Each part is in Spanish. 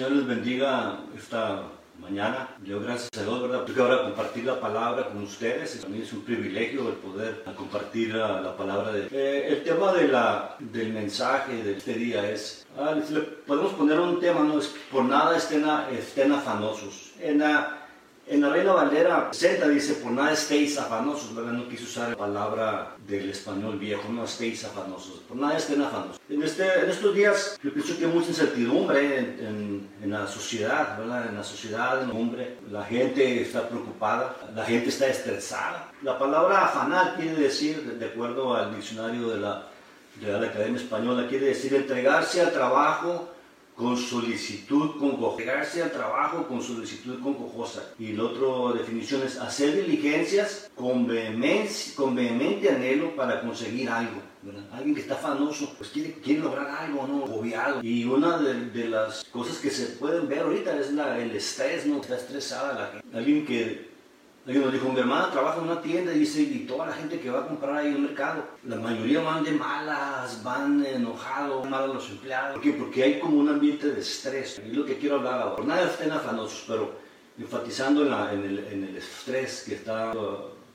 Señor les bendiga esta mañana. Yo gracias a Dios, ¿verdad? Porque ahora compartir la palabra con ustedes. Para mí es un privilegio el poder compartir la, palabra de... Eh, el tema de la, del mensaje de este día es... Ah, podemos poner un tema, no es por nada estén, estén afanosos. En la Reina Valera 60 dice, por nada estéis afanosos, ¿verdad? No quise usar la palabra del español viejo, no estéis afanosos, por nada estén afanosos. En, este, en estos días yo pienso que hay mucha incertidumbre en, en, la sociedad, ¿verdad? En la sociedad, en el hombre, la gente está preocupada, la gente está estresada. La palabra afanar quiere decir, de acuerdo al diccionario de la, de la Academia Española, quiere decir entregarse al trabajo con solicitud congojarse al trabajo con solicitud congojosa. Y la otra definición es hacer diligencias con, vehemencia, con vehemente anhelo para conseguir algo. Alguien que está afanoso, pues quiere, quiere lograr algo, ¿no? Obviado. Y una de, las cosas que se pueden ver ahorita es la, el estrés, ¿no? Está estresada la gente. Alguien que Alguien nos dijo, mi hermana trabaja en una tienda y dice, y toda la gente que va a comprar ahí en el mercado, la mayoría van de malas, van enojados, malos los empleados. ¿Por qué? Porque hay como un ambiente de estrés. Y es lo que quiero hablar ahora. Nada estén afanosos, pero enfatizando en, el, en el estrés que está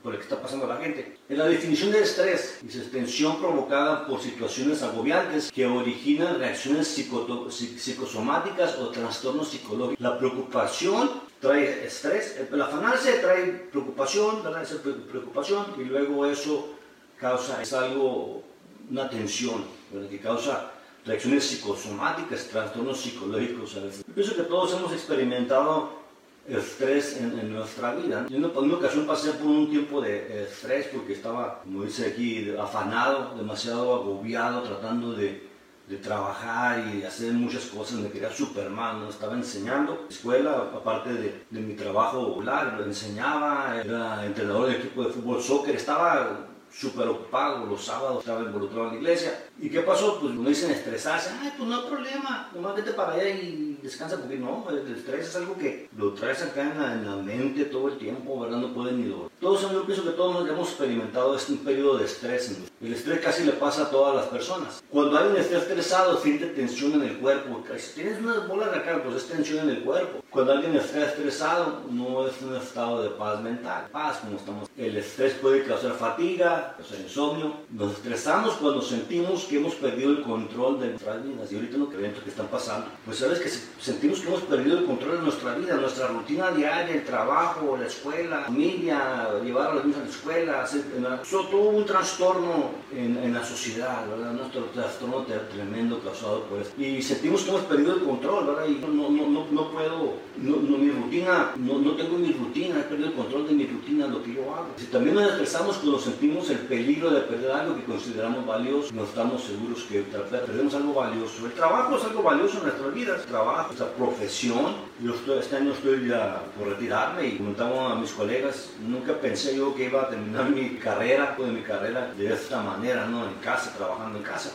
por el que está pasando la gente. En la definición de estrés, dice tensión provocada por situaciones agobiantes que originan reacciones psicosomáticas o trastornos psicológicos. La preocupación trae estrés, el afanarse trae preocupación, ¿verdad? Esa preocupación y luego eso causa, es algo, una tensión, ¿verdad? que causa reacciones psicosomáticas, trastornos psicológicos. Yo pienso que todos hemos experimentado estrés en, en, nuestra vida. Yo en una ocasión pasé por un tiempo de estrés porque estaba, como dice aquí, afanado, demasiado agobiado, tratando de, de trabajar y hacer muchas cosas. Me quería Superman, ¿no? estaba enseñando escuela, aparte de, mi trabajo lo enseñaba, era entrenador del equipo de fútbol, soccer, estaba súper ocupado, los sábados estaba involucrado en la iglesia. ¿Y qué pasó? Pues me dicen estresarse, ay, pues no hay problema, nomás vete para allá y descansa, porque no, el estrés es algo que lo traes acá en la, en la mente todo el tiempo, ¿verdad? No pueden ni dormir. Todos, yo pienso que todos hemos experimentado este periodo de estrés. El estrés casi le pasa a todas las personas. Cuando alguien está estresado, siente tensión en el cuerpo. Si tienes una bola de pues es tensión en el cuerpo. Cuando alguien está estresado, no es un estado de paz mental. Paz, como estamos. El estrés puede causar fatiga, causar insomnio. Nos estresamos cuando sentimos que hemos perdido el control de nuestras vidas. Y ahorita los eventos que están pasando, pues sabes que sentimos que hemos perdido el control de nuestra vida, nuestra rutina diaria, el trabajo, la escuela, la familia, llevar a los niños a la escuela, todo un trastorno en, en, la sociedad, ¿verdad? Nuestro trastorno tremendo causado por esto. Y sentimos que hemos perdido el control, ¿verdad? Y no, no, no, no puedo, no, mi rutina, no, no tengo mi rutina, he perdido el control de mi rutina, lo que yo hago. Si también nos estresamos cuando sentimos el peligro de perder algo que consideramos valioso, no estamos seguros que perdemos algo valioso. El trabajo es algo valioso en nuestras vidas, el trabajo, nuestra profesión. Yo estoy, este año estoy ya por retirarme y comentaba a mis colegas, nunca pensé yo que iba a terminar mi carrera, de mi carrera de esta manera, ¿no? En casa, trabajando en casa.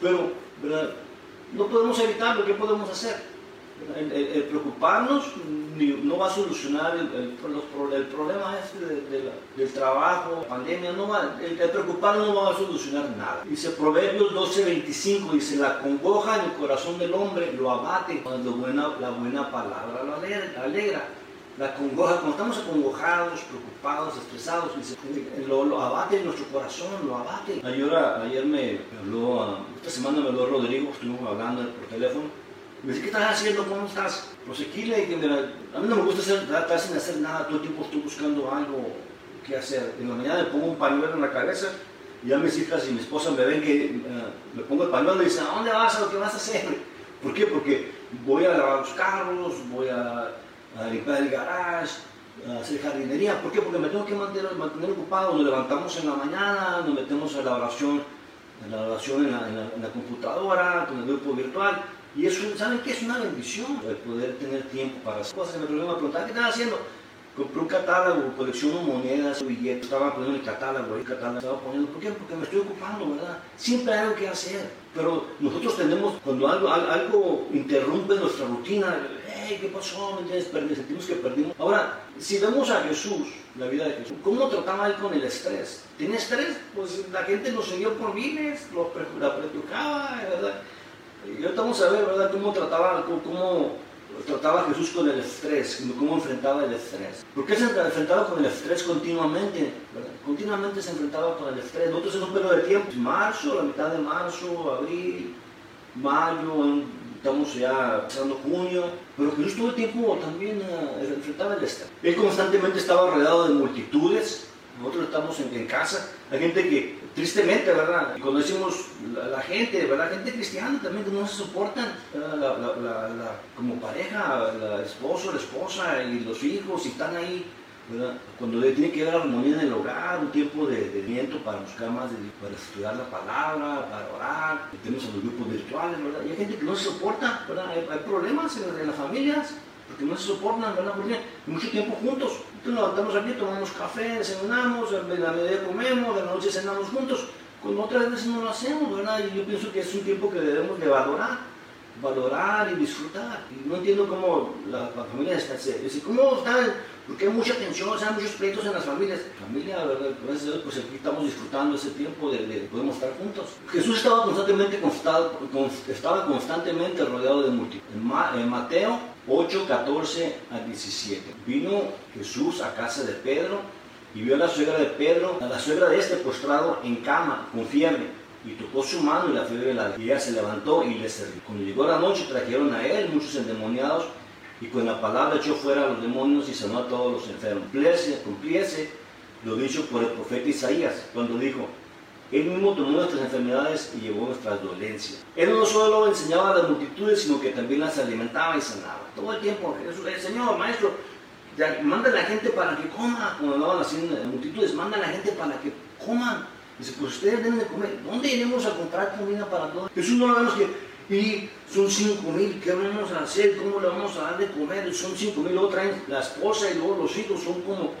Pero, ¿verdad? No podemos evitarlo, ¿qué podemos hacer? El, preocuparnos no va a solucionar el, el, problema este del trabajo, la pandemia, no va, el, preocuparnos no va a solucionar nada. Dice Proverbios 12:25, dice, la congoja en el corazón del hombre lo abate cuando buena, la buena palabra lo alegra. La congoja, cuando estamos acongojados, preocupados, estresados, dice, lo, lo, abate en nuestro corazón, lo abate. Ayer, ayer me habló, esta semana me habló Rodrigo, estuvimos hablando por teléfono, me dice, ¿qué estás haciendo? ¿Cómo estás? Le a mí no me gusta hacer, estar sin hacer nada, todo el tiempo estoy buscando algo que hacer. En la mañana me pongo un pañuelo en la cabeza y ya mis hijas y mi esposa me ven que uh, me pongo el pañuelo y dicen, ¿a dónde vas? ¿A lo que vas a hacer? ¿Por qué? Porque voy a lavar los carros, voy a, a limpiar el garage, a hacer jardinería. ¿Por qué? Porque me tengo que mantener, ocupado. Nos levantamos en la mañana, nos metemos en la oración en la oración en la, computadora, con el grupo virtual. Y eso, ¿saben qué? Es una bendición el poder tener tiempo para hacer cosas. Me preguntar, ¿qué están haciendo? Compré un catálogo, colecciono monedas, billetes, estaba poniendo el catálogo, el catálogo estaba poniendo, ¿por qué? Porque me estoy ocupando, ¿verdad? Siempre hay algo que hacer, pero nosotros tenemos, cuando algo, algo interrumpe nuestra rutina, hey, ¿qué pasó? ¿Me sentimos que perdimos. Ahora, si vemos a Jesús, la vida de Jesús, ¿cómo trataba él con el estrés? ¿Tenía estrés? Pues la gente lo seguía por bienes, lo la ¿verdad? Y ahorita vamos a ver, ¿verdad?, cómo trataba, cómo trataba Jesús con el estrés, cómo enfrentaba el estrés. ¿Por qué se enfrentaba con el estrés continuamente? Continuamente se enfrentaba con el estrés. Nosotros en un periodo de tiempo, marzo, la mitad de marzo, abril, mayo, estamos ya pasando junio, pero Jesús todo el tiempo también uh, enfrentaba el estrés. Él constantemente estaba rodeado de multitudes, nosotros estamos en, casa, hay gente que, tristemente, ¿verdad? Cuando decimos la, gente, ¿verdad? Gente cristiana también que no se soportan como pareja, el esposo, la esposa y los hijos, y están ahí, ¿verdad? Cuando tiene que haber armonía en el hogar, un tiempo de, de viento para buscar más, para estudiar la palabra, para orar, tenemos a los grupos virtuales, ¿verdad? Y hay gente que no se soporta, ¿verdad? Hay, problemas en, en las familias porque no se soportan, ¿verdad? Porque mucho tiempo juntos. Entonces nos levantamos aquí, tomamos café, desayunamos, en la mediodía comemos, de la noche cenamos juntos. Cuando otras veces no lo hacemos, ¿verdad? Y yo pienso que es un tiempo que debemos de valorar, valorar y disfrutar. No entiendo cómo la, familia está, dice, ¿cómo están? Porque hay mucha tensión, o sea, hay muchos pleitos en las familias. Familia, ¿verdad? Gracias a Dios, pues aquí estamos disfrutando ese tiempo de, de podemos estar juntos. Jesús estaba constantemente, estaba constantemente rodeado de multitud. en Mateo 8, 14 a 17. Vino Jesús a casa de Pedro y vio a la suegra de Pedro, a la suegra de este postrado en cama, con fiebre, y tocó su mano y la fiebre la y ella se levantó y le servió. Cuando llegó la noche trajeron a él muchos endemoniados y con la palabra echó fuera a los demonios y sanó a todos los enfermos. Cumpliese, cumpliese lo dicho por el profeta Isaías, cuando dijo, él mismo tomó nuestras enfermedades y llevó nuestras dolencias. Él no solo enseñaba a las multitudes, sino que también las alimentaba y sanaba. Todo el tiempo, Jesús, el Señor, Maestro, manda a la gente para que coma, como andaban haciendo en multitudes, manda a la gente para que coman. Dice, pues ustedes deben de comer. ¿Dónde iremos a comprar comida para todos? Jesús no lo vemos que, y son cinco mil, ¿qué vamos a hacer? ¿Cómo le vamos a dar de comer? Son cinco mil, luego traen la esposa y luego los hijos, son como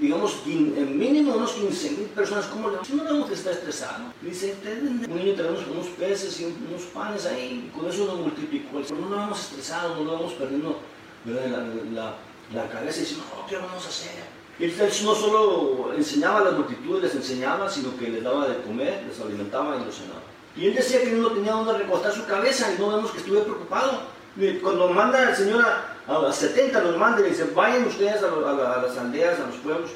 digamos, en mínimo unos 15 mil personas, ¿cómo le Si no vemos que está estresado, dice, un niño tenemos unos peces y unos panes ahí, y con eso lo multiplicó. Pero no lo vamos estresado, no lo vamos perdiendo la, la, cabeza y diciendo, no, ¿qué vamos a hacer? Él no solo enseñaba a las multitudes, les enseñaba, sino que les daba de comer, les alimentaba y los cenaba. Y él decía que no tenía donde recostar su cabeza y no vemos que estuve preocupado. Cuando manda el Señor a, las 70 los manda y dice, vayan ustedes a, las aldeas, a los pueblos,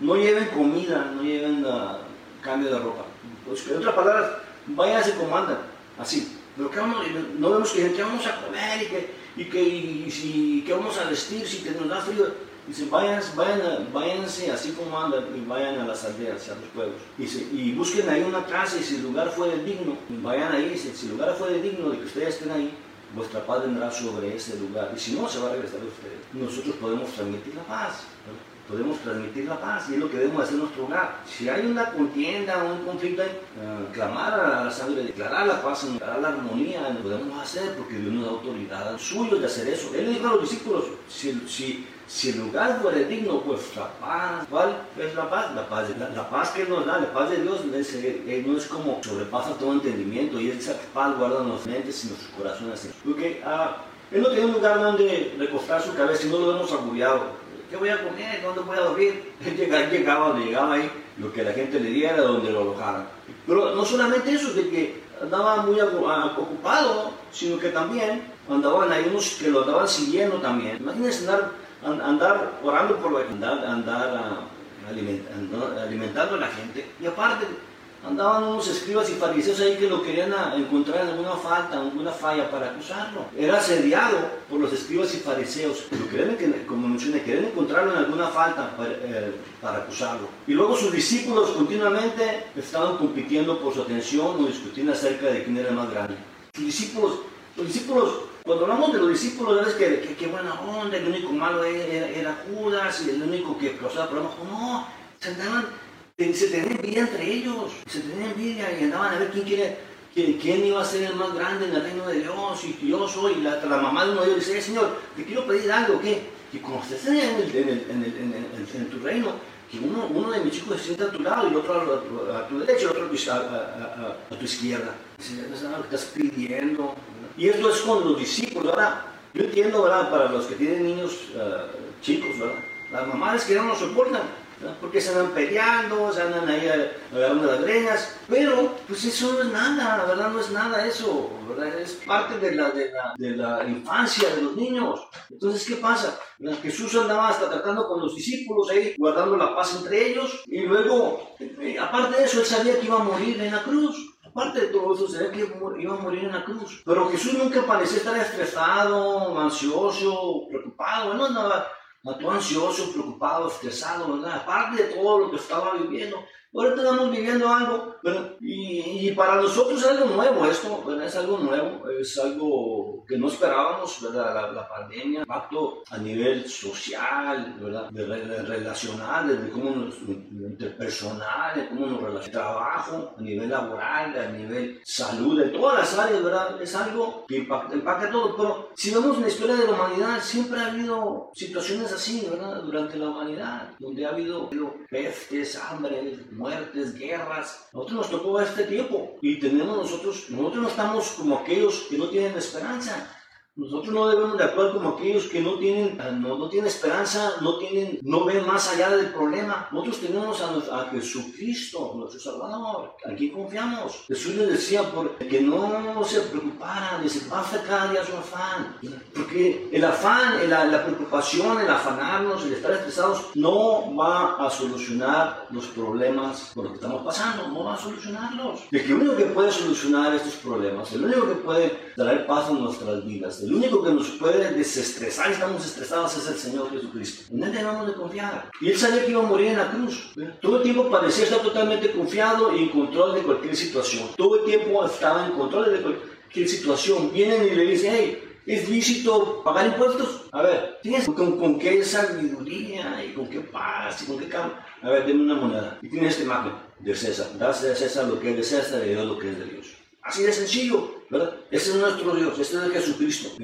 no lleven comida, no lleven uh, cambio de ropa. Pues, en otras palabras, vayan se comandan, así. Pero ¿qué vamos, no vemos que ¿qué vamos a comer y que, y que, y, ¿qué vamos a vestir si nos da frío. Dice, vayan, vayan, váyanse así como andan y vayan a las aldeas, a los pueblos. Y busquen ahí una casa y si el lugar fuere digno, vayan ahí. si el lugar fuere digno de que ustedes estén ahí, vuestra paz vendrá sobre ese lugar. Y si no, se va a regresar a ustedes. Nosotros podemos transmitir la paz. Podemos transmitir la paz y es lo que debemos hacer en nuestro hogar. Si hay una contienda o un conflicto, eh, clamar a la sangre, declarar la paz, declarar la armonía, lo podemos hacer porque Dios nos da autoridad suyo de hacer eso. Él dijo a los discípulos, si, si si el lugar fuera digno, la paz, ¿cuál es la paz? La paz, la, paz que nos da, la paz de Dios eh, no es como sobrepasa todo entendimiento y esa paz guarda nuestras mentes y nuestros corazones. Porque ah, Él no tiene un lugar donde recostar su cabeza y no lo hemos agobiado. ¿Qué voy a comer? ¿Dónde voy a dormir? Él llegaba, donde llegaba ahí, lo que la gente le diera, donde lo alojaran. Pero no solamente eso, de que andaba muy ocupado, sino que también andaban ahí unos que lo andaban siguiendo también. Imagínense andar andar orando por la gente, andar, ah, alimentando a la gente. Y aparte, andaban unos escribas y fariseos ahí que lo querían encontrar en alguna falta, alguna falla para acusarlo. Era asediado por los escribas y fariseos. Lo querían, como mencioné, querían encontrarlo en alguna falta para, eh, para, acusarlo. Y luego sus discípulos continuamente estaban compitiendo por su atención o discutiendo acerca de quién era el más grande. Sus discípulos, los discípulos cuando hablamos de los discípulos, es que, qué buena onda, el único malo era, Judas y el único que causaba problemas. No, se andaban, se tenían envidia entre ellos, se tenían envidia y andaban a ver quién quiere, quién, iba a ser el más grande en el reino de Dios y yo soy. La, la mamá de uno de ellos dice, Señor, te quiero pedir algo, ¿qué? Que cuando estés en, en, tu reino, que uno, uno de mis chicos se sienta a tu lado y el otro a, tu derecha y el otro a, tu izquierda. Estás pidiendo? Y esto es con los discípulos, ¿verdad? Yo entiendo, ¿verdad? Para los que tienen niños uh, chicos, ¿verdad? Las mamás que no lo soportan. Porque se andan peleando, se andan ahí agarrando las greñas, pero pues eso no es nada, la verdad no es nada eso, es parte de la, de, la, de la infancia de los niños. Entonces, ¿qué pasa? Jesús andaba hasta tratando con los discípulos ahí, guardando la paz entre ellos, y luego, eh, aparte de eso, él sabía que iba a morir en la cruz. Aparte de todo eso, sabía que iba a morir en la cruz. Pero Jesús nunca parecía estar estresado, ansioso, preocupado, no andaba todo ansioso, preocupado, estresado, ¿verdad? Aparte de todo lo que estaba viviendo. Ahora estamos viviendo algo. Y, y, para nosotros es algo nuevo esto, ¿verdad? Es algo nuevo, es algo que no esperábamos, ¿verdad? La, la pandemia, impacto a nivel social, ¿verdad? De, de relacional, de cómo nos, interpersonal, de cómo nos relacionamos, trabajo, a nivel laboral, a nivel salud, de todas las áreas, ¿verdad? Es algo que impacta, impacta todo, pero si vemos en la historia de la humanidad, siempre ha habido situaciones así, ¿verdad? Durante la humanidad, donde ha habido, habido pestes, hambre, muertes, guerras. Nosotros nos tocó este tiempo y tenemos nosotros, nosotros no estamos como aquellos que no tienen esperanza. Nosotros no debemos de actuar como aquellos que no tienen, ah, no, no tienen esperanza, no, tienen, no ven más allá del problema. Nosotros tenemos a, a Jesucristo, nuestro Salvador, a quien confiamos. Jesús les decía por, que no se preocuparan, dice, basta cada día su afán. Porque el afán, la, preocupación, el afanarnos, el estar estresados, no va a solucionar los problemas por los que estamos pasando, no va a solucionarlos. El único que puede solucionar estos problemas, el único que puede traer paz en nuestras vidas, el único que nos puede desestresar estamos estresados es el Señor Jesucristo. En Él debemos de confiar. Y Él sabía que iba a morir en la cruz. Todo el tiempo parecía estar totalmente confiado y en control de cualquier situación. Todo el tiempo estaba en control de cualquier situación. Vienen y le dicen, hey, ¿Es lícito pagar impuestos? A ver, ¿tienes con, con, qué sabiduría y con qué paz y con qué calma? A ver, denme una moneda. Y tienes esta imagen de César. Das a César lo que es de César y Dios lo que es de Dios. Así de sencillo, ¿verdad? Ese es nuestro Dios, este es Jesucristo.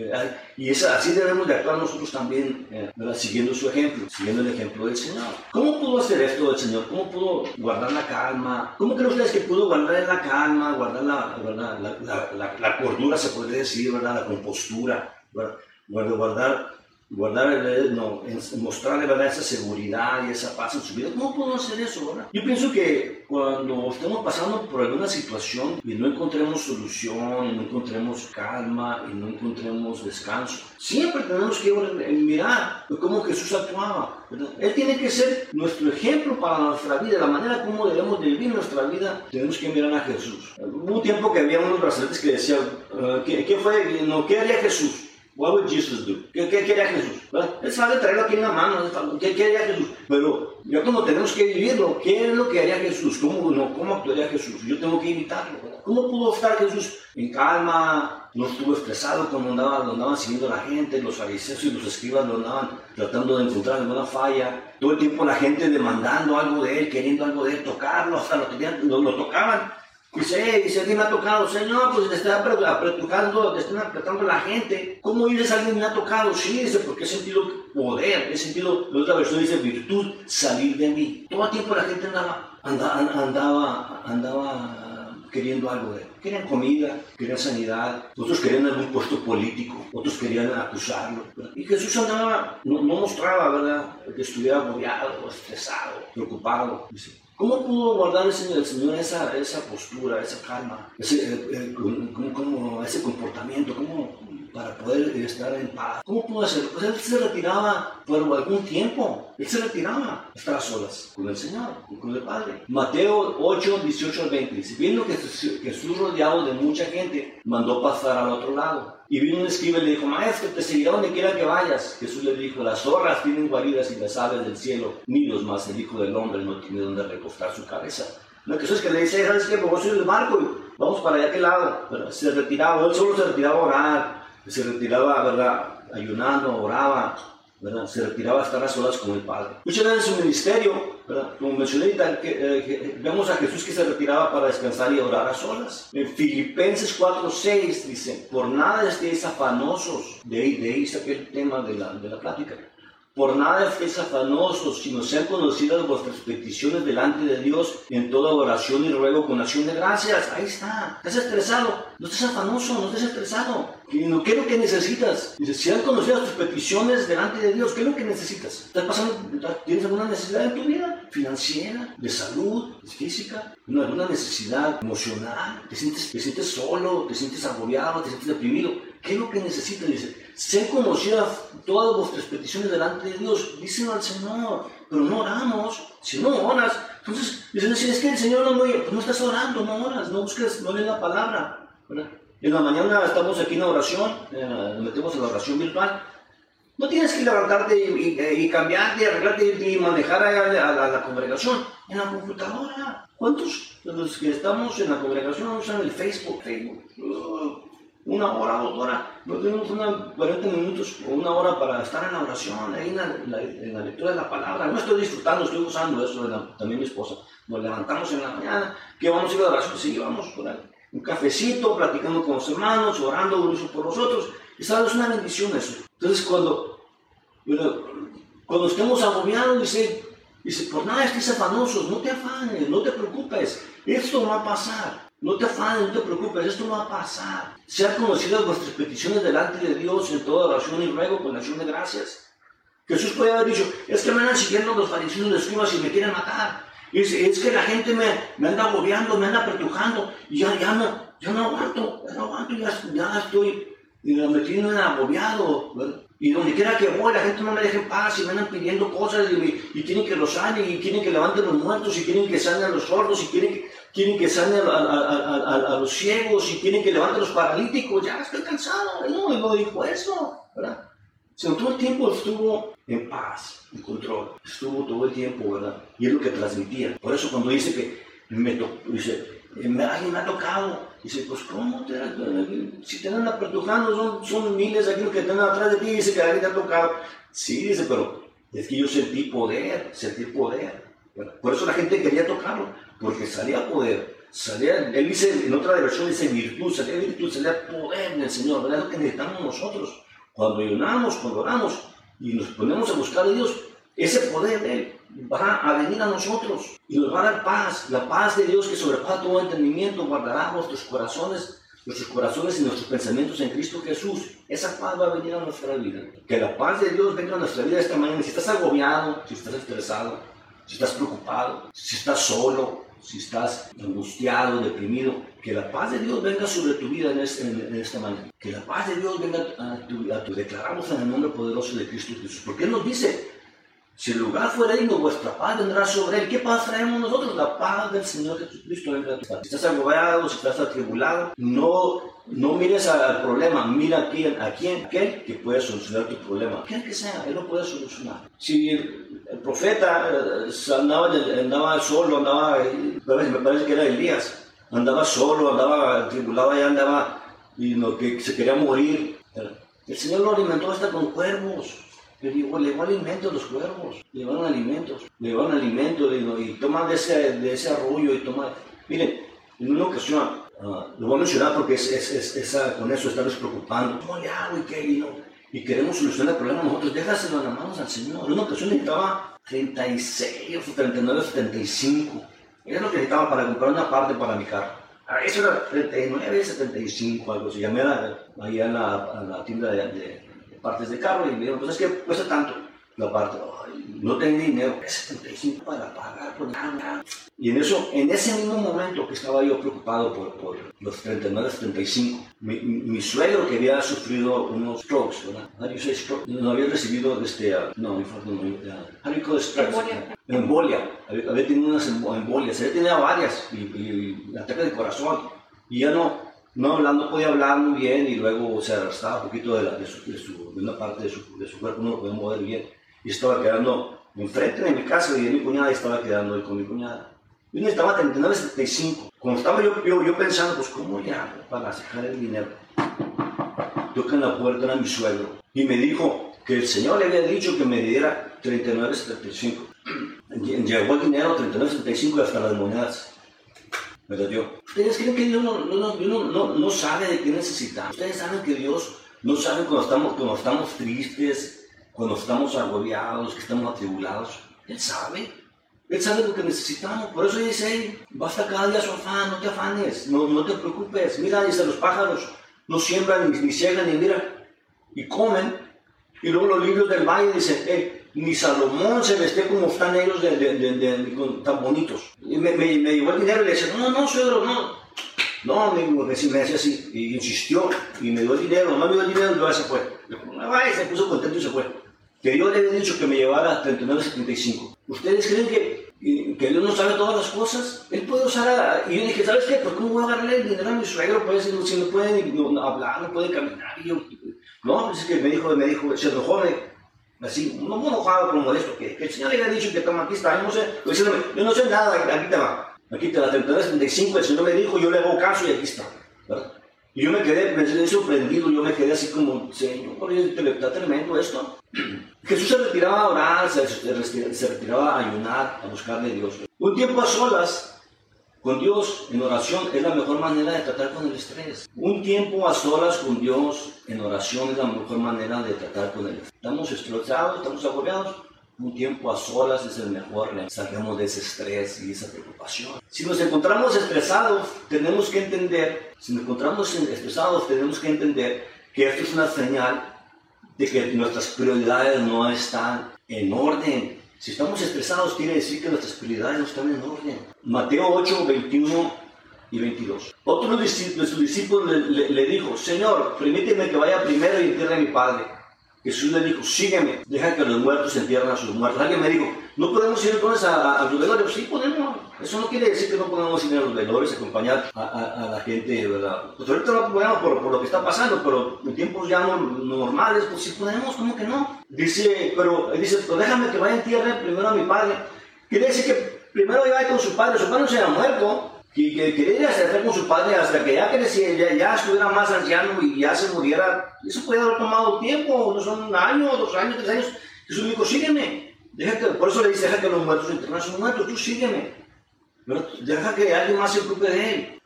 Y es, así debemos de actuar nosotros también, eh, ¿verdad? Siguiendo su ejemplo, siguiendo el ejemplo del Señor. ¿Cómo pudo hacer esto el Señor? ¿Cómo pudo guardar la calma? ¿Cómo creen ustedes que pudo guardar la calma, guardar la, la, la, la, cordura, se puede decir, ¿verdad? La compostura, ¿verdad? Guardar guardar, no, mostrarle ¿verdad? esa seguridad y esa paz en su vida. ¿Cómo puedo hacer eso? ¿verdad? Yo pienso que cuando estemos pasando por alguna situación y no encontremos solución, y no encontremos calma y no encontremos descanso, siempre tenemos que mirar cómo Jesús actuaba. ¿verdad? Él tiene que ser nuestro ejemplo para nuestra vida, la manera como debemos de vivir nuestra vida, tenemos que mirar a Jesús. Hubo un tiempo que había unos brazaletes que decían, uh, ¿qué, ¿qué, fue? No, ¿Qué haría Jesús? What would Jesus do? ¿Qué, quería Jesús? Él sabe traerlo aquí en la mano. ¿Qué quería Jesús? Pero yo como tenemos que vivirlo, ¿qué es lo que haría Jesús? ¿Cómo, actuaría Jesús? Yo tengo que imitarlo. ¿Cómo pudo estar Jesús en calma? No estuvo estresado cuando andaba, lo andaban siguiendo la gente, los fariseos y los escribas lo andaban tratando de encontrar alguna falla. Todo el tiempo la gente demandando algo de él, queriendo algo de él, tocarlo, hasta lo, tenían, lo tocaban Dice, si alguien me ha tocado, Señor, pues le está apretujando, le están apretando la gente. ¿Cómo dices alguien me ha tocado? Sí, dice, porque he sentido poder, he sentido, la otra versión dice virtud, salir de mí. Todo el tiempo la gente andaba, andaba, andaba, andaba queriendo algo de él. Querían comida, querían sanidad, otros querían algún puesto político, otros querían acusarlo. Y Jesús andaba, no, no mostraba, ¿verdad?, que estuviera agobiado, estresado, preocupado. Dice, ¿Cómo pudo guardar el Señor, el Señor esa, esa postura, esa calma, ese, eh, eh, ese comportamiento, cómo, para poder estar en paz? ¿Cómo pudo hacerlo? Pues él se retiraba por algún tiempo, él se retiraba, estaba solas con el Señor, con el Padre. Mateo 8, 18 al 20 dice, viendo que Jesús rodeado de mucha gente, mandó pasar al otro lado. Y vino un escriba y le dijo, maestro, te seguirá donde quiera que vayas. Jesús le dijo, las zorras tienen guaridas y las aves del cielo, nidos más el Hijo del Hombre no tiene donde recostar su cabeza. No, Jesús que le dice, ¿sabes qué? Pues soy el barco y vamos para allá aquel lado. Pero se retiraba, él solo se retiraba a orar, se retiraba, ¿verdad? Ayunando, oraba, se retiraba a estar a solas con el Padre. Muchas veces en su ministerio, como mencioné, eh, vemos a Jesús que se retiraba para descansar y orar a solas. En Filipenses 4:6 dice, por nada estéis afanosos, de ahí, de ahí saqué el tema de la, de la plática, Por nada estéis afanosos, sino sean conocidas vuestras peticiones delante de Dios en toda oración y ruego con acción de gracias. Ahí está. ¿Estás estresado? No estés afanoso, no estés estresado. ¿Qué es lo que necesitas? Dice, sean conocidas tus peticiones delante de Dios. ¿Qué es lo que necesitas? ¿Estás pasando, ¿Tienes alguna necesidad en tu vida? ¿Financiera? ¿De salud? ¿Física? ¿Alguna necesidad emocional? ¿Te sientes, ¿Te sientes solo? ¿Te sientes agobiado? ¿Te sientes deprimido? ¿Qué es lo que necesitas? Dice, sean conocidas todas vuestras peticiones delante de Dios. Díselo al Señor, pero no oramos. Si no oras, entonces dicen, es que el Señor no oye, pues no estás orando, no oras, no busques, no lees la palabra. En la mañana estamos aquí en la oración, eh, nos metemos en la oración virtual. No tienes que levantarte y, y, cambiarte, arreglarte y manejar a, la congregación en la computadora. ¿Cuántos de los que estamos en la congregación usan el Facebook? Facebook. Una hora, dos horas, no tenemos una 40 minutos o una hora para estar en la oración, ahí en la, lectura de la palabra. No estoy disfrutando, estoy usando eso, también mi esposa. Nos levantamos en la mañana, que vamos a ir a la oración, sí, vamos por ahí. Un cafecito, platicando con los hermanos, orando unos por los otros. Y sabes, es una bendición eso. Entonces, cuando, cuando estemos agobiados, dice, dice, por nada estés afanosos, no te afanes, no te preocupes, esto va a pasar. No te afanes, no te preocupes, esto no va a pasar. Sean conocidas vuestras peticiones delante de Dios en toda oración y ruego con acción de gracias. Jesús puede haber dicho, es que me andan siguiendo los fariseos y los escribas y me quieren matar. Es, que la gente me, me, anda agobiando, me anda pertujando y ya, ya, no, ya no aguanto, ya no aguanto, ya, estoy y me tienen agobiado. Y donde quiera que voy, la gente no me deja en paz y me andan pidiendo cosas y, quieren que los sane y quieren que levanten los muertos y quieren que a los sordos y quieren que, quieren que sane a, los ciegos y quieren que levanten los paralíticos. Ya estoy cansado, no, no dijo eso, ¿verdad? O todo el tiempo estuvo en paz, en control. Estuvo todo el tiempo, ¿verdad? Y es lo que transmitía. Por eso cuando dice que me dice, alguien me ha tocado. Dice, pues ¿cómo te Si te andan apretujando, son, son miles aquí los que están atrás de ti, dice que alguien te ha tocado. Sí, dice, pero es que yo sentí poder, sentí poder. Por eso la gente quería tocarlo, porque salía poder. Salía, él dice, en otra versión dice virtud, salía virtud, salía poder del Señor, ¿verdad? Lo que necesitamos nosotros. Cuando ayunamos, cuando oramos y nos ponemos a buscar a Dios, ese poder de Él va a venir a nosotros y nos va a dar paz. La paz de Dios que sobrepasa todo entendimiento guardará nuestros corazones, nuestros corazones y nuestros pensamientos en Cristo Jesús. Esa paz va a venir a nuestra vida. Que la paz de Dios venga a nuestra vida esta mañana. Si estás agobiado, si estás estresado, si estás preocupado, si estás solo, si estás angustiado, deprimido, que la paz de Dios venga sobre tu vida en, esta mañana. Que la paz de Dios venga a tu, a tu, declaramos en el nombre poderoso de Cristo Jesús. Porque Él nos dice, si el lugar fuera digno, vuestra paz vendrá sobre él. ¿Qué paz traemos nosotros? La paz del Señor Jesucristo. Si estás agobiado, si estás atribulado, no, no mires al problema, mira a quién, a quién, aquel que puede solucionar tu problema. Quien que sea, él lo puede solucionar. Si el, profeta eh, andaba, andaba solo, andaba, me parece que era Elías, andaba solo, andaba atribulado, y andaba, y lo que se quería morir. El Señor lo alimentó hasta con cuervos. Le digo, le alimento a los cuervos, le van alimentos, le van alimento, digo, y toma de ese, de ese arroyo y toma. Miren, en una ocasión, uh, lo voy a mencionar porque es, es, es, con eso estamos preocupando. ¿Cómo le hago y qué? Y, y queremos solucionar el problema nosotros, déjaselo en las manos al Señor. En una ocasión necesitaba 36 o 39 o 75. Era lo que necesitaba para comprar una parte para mi carro. Eso era 39, 75, algo así. Llamé a, allá en la, a la tienda de partes de carro y me dijeron, pues es que cuesta tanto la parte. no tengo dinero, es 75 para pagar por nada. Y en eso, en ese mismo momento que estaba yo preocupado por, por los 39, 75, mi, mi, suegro que había sufrido unos strokes, ¿verdad? No había recibido este, uh, no, no, no, Embolia. Embolia. Había, había, tenido unas embolias, había tenido varias y, y, ataques de corazón. Y ya no, no hablando, podía hablar muy bien y luego se arrastraba un poquito de, la, de, su, de, una parte de su, de su, cuerpo, no lo podía mover bien. Y estaba quedando enfrente de mi casa y de mi cuñada y estaba quedando él con mi cuñada. Yo necesitaba 39, 75. Cuando estaba yo, yo, yo, pensando, pues, ¿cómo le hago para sacar el dinero? Toca en la puerta, era mi suegro. Y me dijo que el Señor le había dicho que me diera 39, 75. Llegó el dinero, 39, 75 y hasta las monedas. ¿Verdad? Yo, ustedes creen que Dios no, no, no, sabe de qué necesitamos. Ustedes saben que Dios no sabe cuando estamos, cuando estamos tristes, cuando estamos agobiados, que estamos atribulados. Él sabe. Él sabe lo que necesitamos. Por eso dice basta cada día su afán, no te afanes, no, no te preocupes. Mira, dice, los pájaros no siembran, ni, ni ciegan, ni mira, y comen. Y luego los libros del valle dicen, eh, ni Salomón se vestía como están ellos de, de, de, tan bonitos. Y me, me, me, llevó el dinero y le decía, no, no, suegro, no. No, me, me, decía así, y insistió, y me dio el dinero, no me dio el dinero, luego se fue. Se puso contento y se fue que yo le había dicho que me llevara a 39.75. ¿Ustedes creen que, que Dios no sabe todas las cosas? Él puede usar a... Y yo dije, ¿sabes qué? ¿Por qué no voy a agarrarle el dinero a mi suegro? Pues si no puede no, hablar, no puede caminar. Y yo, no, pues es que me dijo, me dijo, se enojó, me, así, no muy enojado, pero molesto, que, que el Señor le había dicho que toma, aquí no sé, diciéndome, yo no sé nada, aquí te va, aquí te va, 39.75, el Señor me dijo, yo le hago caso y aquí está, ¿verdad? Y yo me quedé, me quedé sorprendido, yo me quedé así como, Señor, está tremendo esto. Jesús se retiraba a orar, se, se, retiraba a ayunar, a buscarle a Dios. Un tiempo a solas con Dios en oración es la mejor manera de tratar con el estrés. Un tiempo a solas con Dios en oración es la mejor manera de tratar con el estrés. Estamos estresados, estamos agobiados, un tiempo a solas es el mejor, salgamos de ese estrés y esa preocupación. Si nos encontramos estresados, tenemos que entender, si nos encontramos estresados, tenemos que entender que esto es una señal de que nuestras prioridades no están en orden. Si estamos estresados, quiere decir que nuestras prioridades no están en orden. Mateo 8, 21 y 22. Otro de sus discípulos le, le dijo, Señor, permíteme que vaya primero y entierre a mi padre. Jesús le dijo, sígueme, deja que los muertos entierren a sus muertos. Alguien me dijo, ¿no podemos ir entonces a, a, los velorios? Sí, podemos. Eso no quiere decir que no podemos ir a los velorios, acompañar a, la gente, ¿verdad? Pues ahorita no podemos por, lo que está pasando, pero en tiempos ya no, normales, pues sí podemos, ¿cómo que no? Dice, pero dice, pero déjame que vaya a entierre primero a mi padre. Quiere decir que primero vaya con su padre, su padre no se ha muerto que, que quería hacer con su padre hasta que ya creciera, ya, ya, estuviera más anciano y ya se muriera. Eso puede haber tomado tiempo, no son un año, dos años, tres años. Jesús le dijo, sígueme. Deja que, por eso le dice, deja que los muertos internan son muertos, tú sígueme. Deja que alguien más se ocupe de él.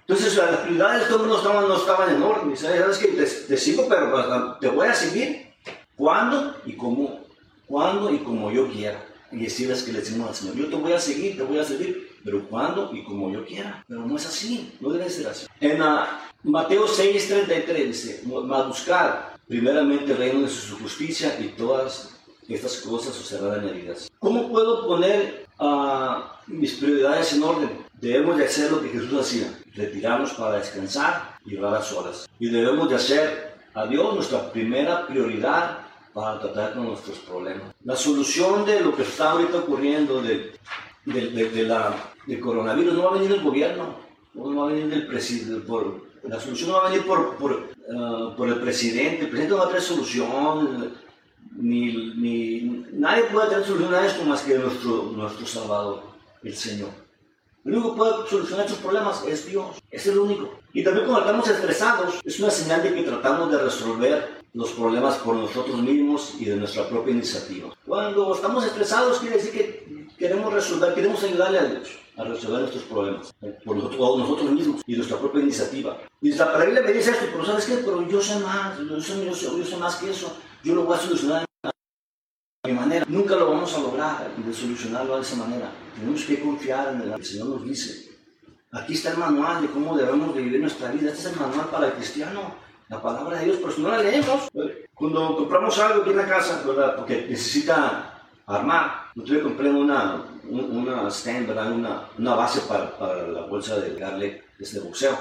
Entonces las prioridades de no estaban, no estaban en orden. ¿Sabes qué? Te, te sigo, pero pues, te voy a seguir. ¿Cuándo y cómo? ¿Cuándo y como yo quiera? Y así es que le decimos al Señor, yo te voy a seguir, te voy a seguir pero cuando y como yo quiera. Pero no es así, no debe ser así. En uh, Mateo 6:33 dice, va a buscar primeramente el reino de su justicia y todas estas cosas os serán añadidas. ¿Cómo puedo poner uh, mis prioridades en orden? Debemos de hacer lo que Jesús hacía, retirarnos para descansar y orar a solas. Y debemos de hacer a Dios nuestra primera prioridad para tratar con nuestros problemas. La solución de lo que está ahorita ocurriendo, de, de, de la del coronavirus no va a venir del gobierno, no va a venir del presidente, la solución no va a venir por, por, uh, por, el presidente, el presidente no va a traer solución, ni, ni, nadie puede traer solución a esto más que nuestro, nuestro Salvador, el Señor. El único que puede solucionar estos problemas es Dios, es el único. Y también cuando estamos estresados, es una señal de que tratamos de resolver los problemas por nosotros mismos y de nuestra propia iniciativa. Cuando estamos estresados quiere decir que queremos resolver, queremos ayudarle a Dios a resolver nuestros problemas eh, por nosotros, mismos y nuestra propia iniciativa. Y la Biblia me dice esto, pero ¿sabes qué? Pero yo sé más, yo sé, yo sé, yo sé más que eso, yo lo voy a solucionar de mi manera. Nunca lo vamos a lograr de solucionarlo de esa manera. Tenemos que confiar en lo que el Señor nos dice. Aquí está el manual de cómo debemos de vivir nuestra vida. Este es el manual para el cristiano. La palabra de Dios, pero si no la leemos, cuando compramos algo aquí en la casa, ¿verdad? porque necesita armar, yo compré una, una stand. Una, una base para, para, la bolsa de garlic, es de boxeo,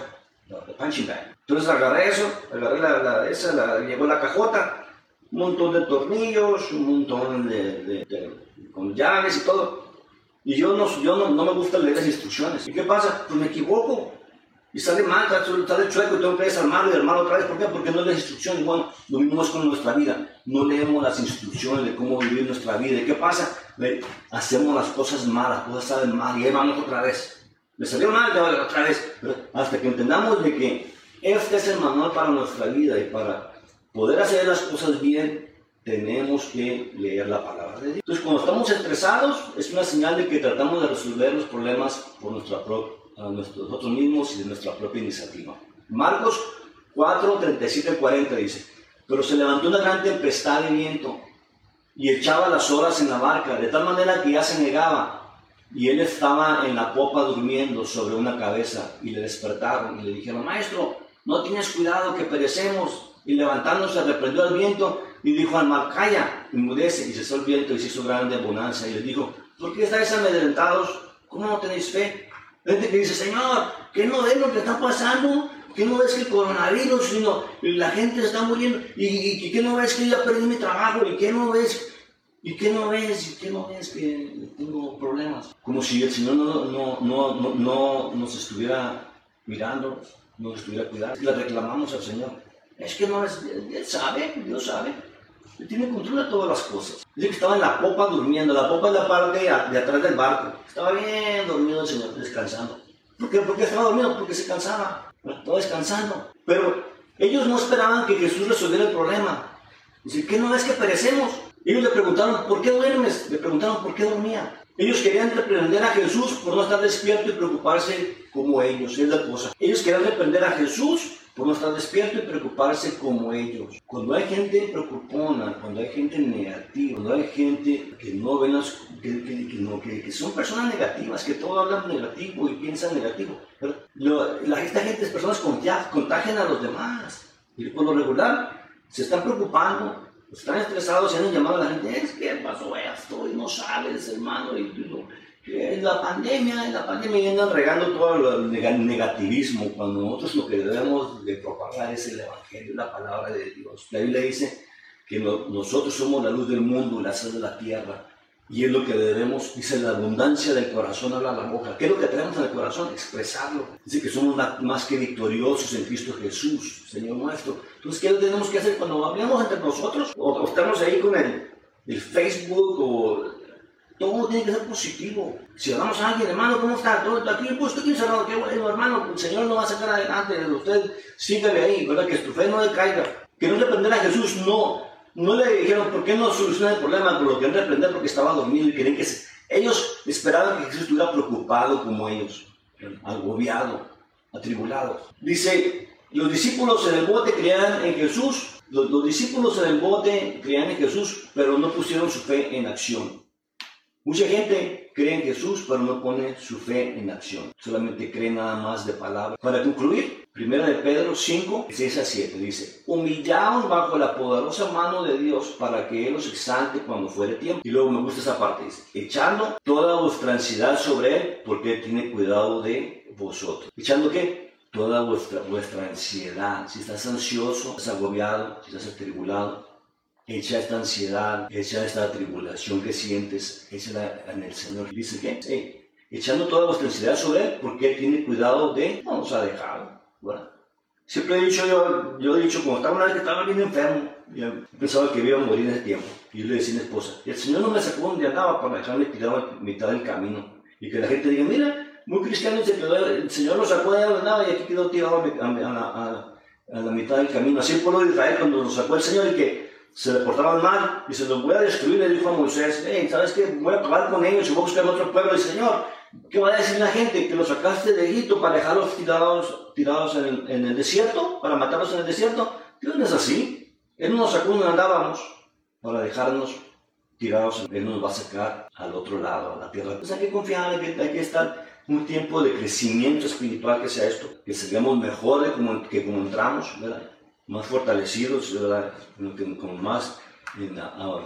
de punching bag. Entonces agarré eso, agarré la, la esa, la, llegó la cajota, un montón de tornillos, un montón de, de, con llaves y todo. Y yo, no, yo no, no me gusta leer las instrucciones. ¿Y qué pasa? Pues me equivoco y sale mal, sale chueco y tengo que desarmarlo y armarlo otra vez. ¿Por qué? Porque no es la instrucción. Bueno, lo mismo es con nuestra vida. No leemos las instrucciones de cómo vivir nuestra vida. ¿Y qué pasa? Hacemos las cosas malas, cosas salen mal y ahí vamos otra vez. Me salió mal, ya otra vez. hasta que entendamos de que este es el manual para nuestra vida y para poder hacer las cosas bien, tenemos que leer la palabra de Dios. Entonces, cuando estamos estresados, es una señal de que tratamos de resolver los problemas por nuestra propia nosotros mismos y de nuestra propia iniciativa. Marcos 4, 37 40 dice, pero se levantó una gran tempestad de viento y echaba las horas en la barca, de tal manera que ya se negaba. Y él estaba en la popa durmiendo sobre una cabeza y le despertaron y le dijeron, maestro, no tienes cuidado que perecemos. Y levantándose reprendió al viento y dijo al mar, calla, inmudece. Y cesó el viento y se hizo grande bonanza. Y le dijo, ¿por qué estáis amedrentados? ¿Cómo no tenéis fe? Gente que dice, Señor, ¿qué no ves lo que está pasando? ¿Qué no ves que el coronavirus, sino la gente está muriendo? ¿Y, y, qué no ves que ya perdí mi trabajo? ¿Y qué no ves? ¿Y qué no ves? ¿Y qué no ves que tengo problemas? Como si el Señor no, no, no, no, no nos estuviera mirando, no nos estuviera cuidando. Le reclamamos al Señor. Es que no es, Él sabe, Dios sabe. Él tiene control de todas las cosas. Dice que estaba en la popa durmiendo. La popa es la parte de atrás del barco. Estaba bien dormido el Señor, descansando. ¿Por qué? ¿Por qué estaba dormido? Porque se cansaba. Estaba descansando. Pero ellos no esperaban que Jesús resolviera el problema. Dice, ¿qué no ves que perecemos? Ellos le preguntaron, ¿por qué duermes? Le preguntaron, ¿por qué dormía? Ellos querían reprender a Jesús por no estar despierto y preocuparse como ellos. Es la cosa. Ellos querían reprender a Jesús no estar despierto y preocuparse como ellos. Cuando hay gente preocupona, cuando hay gente negativa, cuando hay gente que no ven las, que, que, que, son personas negativas, que todo hablan negativo y piensan negativo. la, esta gente es personas contagian a los demás. Y por lo regular se están preocupando, están estresados y han llamado a la gente, es que pasó esto y no sabes, hermano, y, en la pandemia, la pandemia y andan regando todo el negativismo, cuando nosotros lo que debemos de propagar es el Evangelio, la palabra de Dios. La Biblia dice que nosotros somos la luz del mundo, la sal de la tierra, y es lo que debemos, dice la abundancia del corazón habla la boca. ¿Qué es lo que tenemos en el corazón? Expresarlo. Dice que somos más que victoriosos en Cristo Jesús, Señor nuestro. Entonces, ¿qué tenemos que hacer cuando hablamos entre nosotros? O, estamos ahí con el, el Facebook o todo tiene que ser positivo. Si hablamos a alguien, hermano, ¿cómo está? Todo aquí, pues tú tienes hermano, qué bueno, hermano, el Señor no va a sacar adelante, usted síguele ahí, ¿verdad? Que tu fe no decaiga. Que no reprender a Jesús, no. No le dijeron, ¿por qué no soluciona el problema? Por lo que reprender porque estaba dormido y querían que se... Ellos esperaban que Jesús estuviera preocupado como ellos, agobiado, atribulado. Dice, los discípulos en el bote creían en Jesús, los discípulos en el bote creían en Jesús, pero no pusieron su fe en acción. Mucha gente cree en Jesús, pero no pone su fe en acción. Solamente cree nada más de palabra. Para concluir, 1 de Pedro 5, 6 a 7 dice, humillaos bajo la poderosa mano de Dios para que Él os exalte cuando fuere tiempo. Y luego me gusta esa parte, dice, echando toda vuestra ansiedad sobre Él, porque Él tiene cuidado de vosotros. ¿Echando qué? Toda vuestra, vuestra ansiedad. Si estás ansioso, estás agobiado, si estás atribulado, echa esta ansiedad, echa esta tribulación que sientes, échala en el Señor. Dice que, echando toda vuestra ansiedad sobre Él, porque Él tiene cuidado de, no nos ha dejado. Siempre he dicho, yo, yo he dicho, como estaba una vez que estaba bien enfermo, yo pensaba que iba a morir en ese tiempo. Y yo le decía a mi esposa, y el Señor no me sacó donde andaba para dejarme tirado a mitad del camino. Y que la gente diga, mira, muy cristiano se quedó, el Señor lo sacó de donde andaba y aquí quedó tirado a, a, a, la mitad del camino. Así el pueblo de Israel cuando lo sacó el Señor y que se le portaban mal y se los voy a destruir, le dijo a Moisés, hey, ¿sabes qué? Voy a acabar con ellos y voy a buscar otro pueblo. Y Señor, ¿qué va a decir la gente? Que los sacaste de Egipto para dejarlos tirados, tirados en, el, en el desierto, para matarlos en el desierto. Dios no es así. Él no nos sacó donde andábamos para dejarnos tirados. Él nos va a sacar al otro lado, a la tierra. Pues hay que confiar, hay que, hay que estar un tiempo de crecimiento espiritual que sea esto, que seamos mejores como, que como entramos, ¿verdad? Más fortalecidos, ¿verdad? Con más,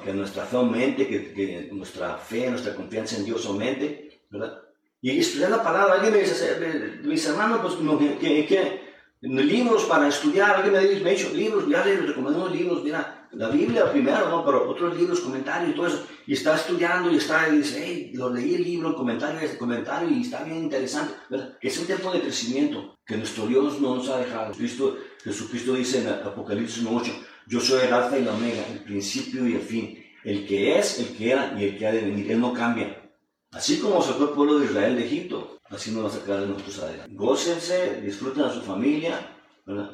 que nuestra fe aumente, que, nuestra fe, nuestra confianza en Dios aumente, ¿verdad? Y estudiar la palabra, alguien me dice, mis hermanos, pues, ¿qué, qué, libros para estudiar, alguien me dice, me ha dicho, libros, ya les recomiendo libros, mira, la Biblia primero, ¿no? Pero otros libros, comentarios y todo eso. Y está estudiando y está, y dice, hey, lo leí el libro, el comentario, este comentario, y está bien interesante, ¿verdad? Es un tiempo de crecimiento, que nuestro Dios no nos ha dejado. Cristo, Jesucristo dice en Apocalipsis 8, yo soy el alfa y la omega, el principio y el fin, el que es, el que era y el que ha de venir. Él no cambia. Así como sacó el pueblo de Israel de Egipto, así nos va a sacar de nuestros adelante. Gócense, disfruten a su familia, ¿verdad?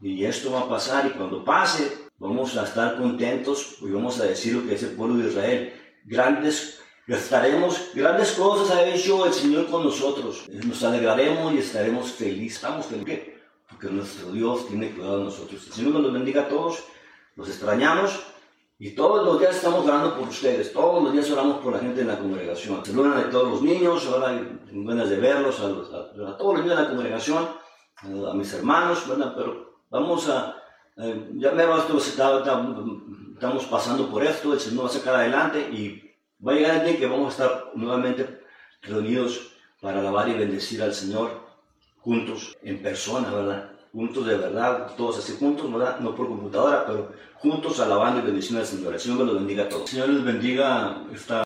Y esto va a pasar y cuando pase, vamos a estar contentos y vamos a decir lo que es el pueblo de Israel. Grandes, estaremos, grandes cosas ha hecho el Señor con nosotros. Nos alegraremos y estaremos felices. Estamos felices. Porque nuestro Dios tiene cuidado de nosotros. El Señor nos bendiga a todos. Los extrañamos Y todos los días estamos orando por ustedes, todos los días oramos por la gente en la congregación. Saludan a todos los niños, ahora tengo ganas de verlos, a, todos los niños de la congregación, a, mis hermanos, ¿verdad? Pero vamos a, eh, ya me esto, estamos pasando por esto, el Señor va a sacar adelante y va a llegar el día que vamos a estar nuevamente reunidos para alabar y bendecir al Señor juntos, en persona, ¿verdad? juntos de verdad, todos así juntos, ¿verdad? No por computadora, pero juntos alabando y bendiciendo al Señor. El Señor me los bendiga a todos. El Señor les bendiga esta